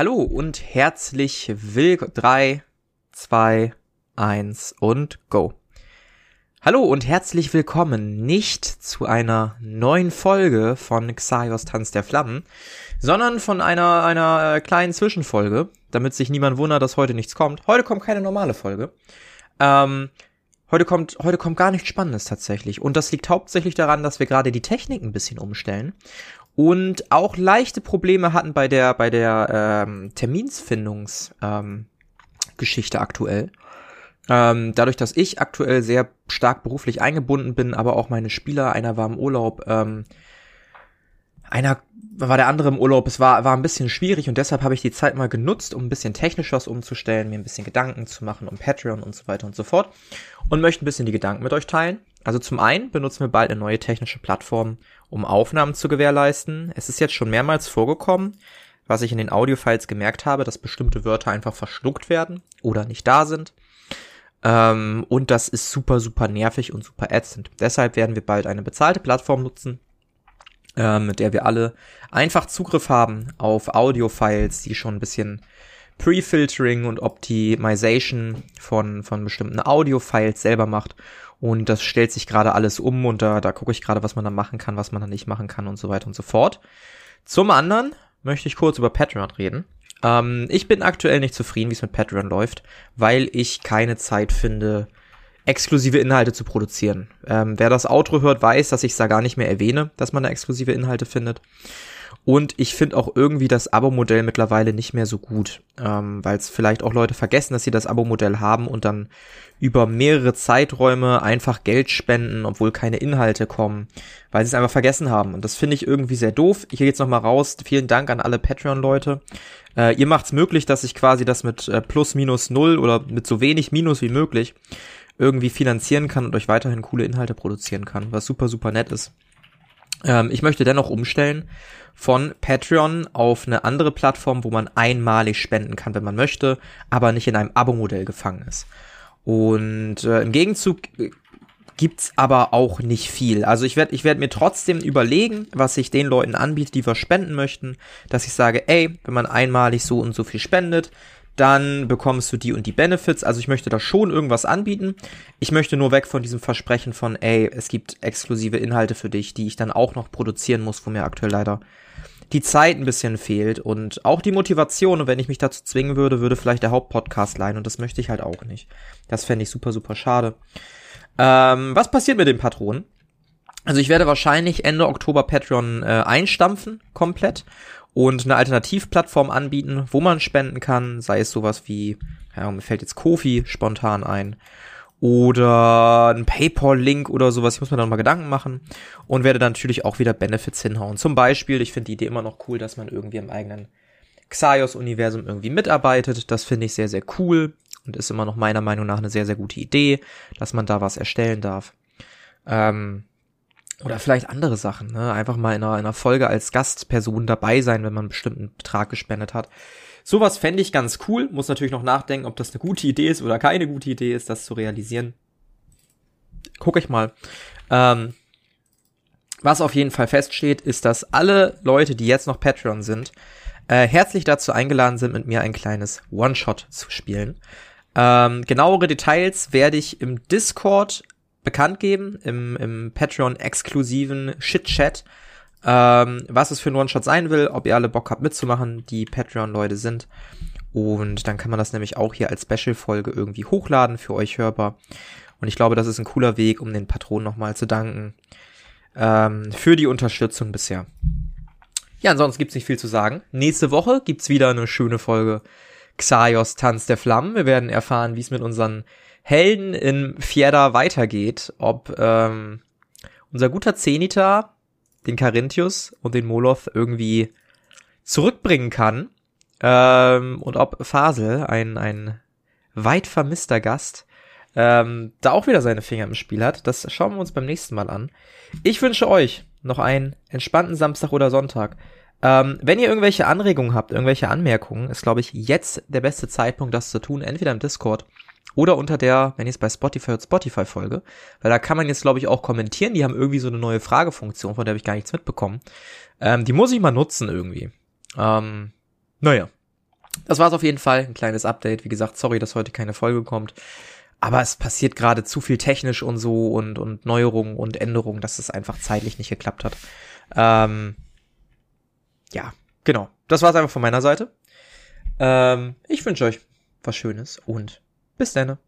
Hallo und herzlich willkommen. 3, 2, 1 und go. Hallo und herzlich willkommen nicht zu einer neuen Folge von Xaios Tanz der Flammen, sondern von einer, einer äh, kleinen Zwischenfolge, damit sich niemand wundert, dass heute nichts kommt. Heute kommt keine normale Folge. Ähm, heute kommt, heute kommt gar nichts Spannendes tatsächlich. Und das liegt hauptsächlich daran, dass wir gerade die Technik ein bisschen umstellen und auch leichte Probleme hatten bei der bei der ähm, Terminsfindungsgeschichte ähm, aktuell. Ähm, dadurch, dass ich aktuell sehr stark beruflich eingebunden bin, aber auch meine Spieler, einer war im Urlaub, ähm, einer war der andere im Urlaub, es war, war ein bisschen schwierig und deshalb habe ich die Zeit mal genutzt, um ein bisschen technisch was umzustellen, mir ein bisschen Gedanken zu machen um Patreon und so weiter und so fort und möchte ein bisschen die Gedanken mit euch teilen. Also zum einen benutzen wir bald eine neue technische Plattform, um Aufnahmen zu gewährleisten. Es ist jetzt schon mehrmals vorgekommen, was ich in den Audiofiles gemerkt habe, dass bestimmte Wörter einfach verschluckt werden oder nicht da sind. Ähm, und das ist super, super nervig und super ätzend. Deshalb werden wir bald eine bezahlte Plattform nutzen, ähm, mit der wir alle einfach Zugriff haben auf Audiofiles, die schon ein bisschen Pre-Filtering und Optimization von, von bestimmten Audiofiles selber macht. Und das stellt sich gerade alles um und da, da gucke ich gerade, was man da machen kann, was man da nicht machen kann und so weiter und so fort. Zum anderen möchte ich kurz über Patreon reden. Ähm, ich bin aktuell nicht zufrieden, wie es mit Patreon läuft, weil ich keine Zeit finde, exklusive Inhalte zu produzieren. Ähm, wer das Outro hört, weiß, dass ich es da gar nicht mehr erwähne, dass man da exklusive Inhalte findet. Und ich finde auch irgendwie das Abo-Modell mittlerweile nicht mehr so gut, ähm, weil es vielleicht auch Leute vergessen, dass sie das Abo-Modell haben und dann über mehrere Zeiträume einfach Geld spenden, obwohl keine Inhalte kommen, weil sie es einfach vergessen haben. Und das finde ich irgendwie sehr doof. Hier geht's nochmal raus. Vielen Dank an alle Patreon-Leute. Äh, ihr macht's möglich, dass ich quasi das mit äh, plus minus null oder mit so wenig Minus wie möglich irgendwie finanzieren kann und euch weiterhin coole Inhalte produzieren kann, was super, super nett ist. Ähm, ich möchte dennoch umstellen von Patreon auf eine andere Plattform, wo man einmalig spenden kann, wenn man möchte, aber nicht in einem Abo-Modell gefangen ist. Und äh, im Gegenzug äh, gibt's aber auch nicht viel. Also ich werde ich werd mir trotzdem überlegen, was ich den Leuten anbiete, die was spenden möchten, dass ich sage, ey, wenn man einmalig so und so viel spendet, dann bekommst du die und die Benefits. Also ich möchte da schon irgendwas anbieten. Ich möchte nur weg von diesem Versprechen von, ey, es gibt exklusive Inhalte für dich, die ich dann auch noch produzieren muss, wo mir aktuell leider die Zeit ein bisschen fehlt und auch die Motivation. Und wenn ich mich dazu zwingen würde, würde vielleicht der Hauptpodcast leihen und das möchte ich halt auch nicht. Das fände ich super, super schade. Ähm, was passiert mit den Patronen? Also ich werde wahrscheinlich Ende Oktober Patreon äh, einstampfen, komplett und eine Alternativplattform anbieten, wo man spenden kann, sei es sowas wie, ja, mir fällt jetzt Kofi spontan ein, oder ein PayPal-Link oder sowas. Ich muss mir da nochmal Gedanken machen und werde dann natürlich auch wieder Benefits hinhauen. Zum Beispiel, ich finde die Idee immer noch cool, dass man irgendwie im eigenen Xaios-Universum irgendwie mitarbeitet. Das finde ich sehr, sehr cool und ist immer noch meiner Meinung nach eine sehr, sehr gute Idee, dass man da was erstellen darf. Ähm, oder vielleicht andere Sachen, ne? Einfach mal in einer, in einer Folge als Gastperson dabei sein, wenn man einen bestimmten Betrag gespendet hat. Sowas fände ich ganz cool. Muss natürlich noch nachdenken, ob das eine gute Idee ist oder keine gute Idee ist, das zu realisieren. Guck ich mal. Ähm, was auf jeden Fall feststeht, ist, dass alle Leute, die jetzt noch Patreon sind, äh, herzlich dazu eingeladen sind, mit mir ein kleines One-Shot zu spielen. Ähm, genauere Details werde ich im Discord bekannt geben, im, im Patreon-exklusiven Shit-Chat, ähm, was es für ein One-Shot sein will, ob ihr alle Bock habt mitzumachen, die Patreon-Leute sind. Und dann kann man das nämlich auch hier als Special-Folge irgendwie hochladen, für euch hörbar. Und ich glaube, das ist ein cooler Weg, um den Patronen nochmal zu danken ähm, für die Unterstützung bisher. Ja, ansonsten gibt's nicht viel zu sagen. Nächste Woche gibt's wieder eine schöne Folge Xaios Tanz der Flammen. Wir werden erfahren, wie es mit unseren Helden in Fiera weitergeht, ob ähm, unser guter Zenita den Carinthius und den Moloth irgendwie zurückbringen kann ähm, und ob Fasel, ein, ein weit vermisster Gast, ähm, da auch wieder seine Finger im Spiel hat. Das schauen wir uns beim nächsten Mal an. Ich wünsche euch noch einen entspannten Samstag oder Sonntag. Ähm, wenn ihr irgendwelche Anregungen habt, irgendwelche Anmerkungen, ist, glaube ich, jetzt der beste Zeitpunkt, das zu tun. Entweder im Discord oder unter der, wenn ihr es bei Spotify hört, Spotify-Folge. Weil da kann man jetzt, glaube ich, auch kommentieren. Die haben irgendwie so eine neue Fragefunktion, von der habe ich gar nichts mitbekommen. Ähm, die muss ich mal nutzen irgendwie. Ähm, naja. das war's auf jeden Fall. Ein kleines Update. Wie gesagt, sorry, dass heute keine Folge kommt. Aber es passiert gerade zu viel technisch und so und, und Neuerungen und Änderungen, dass es einfach zeitlich nicht geklappt hat. Ähm, ja, genau. Das war's einfach von meiner Seite. Ähm, ich wünsche euch was Schönes und bis dann.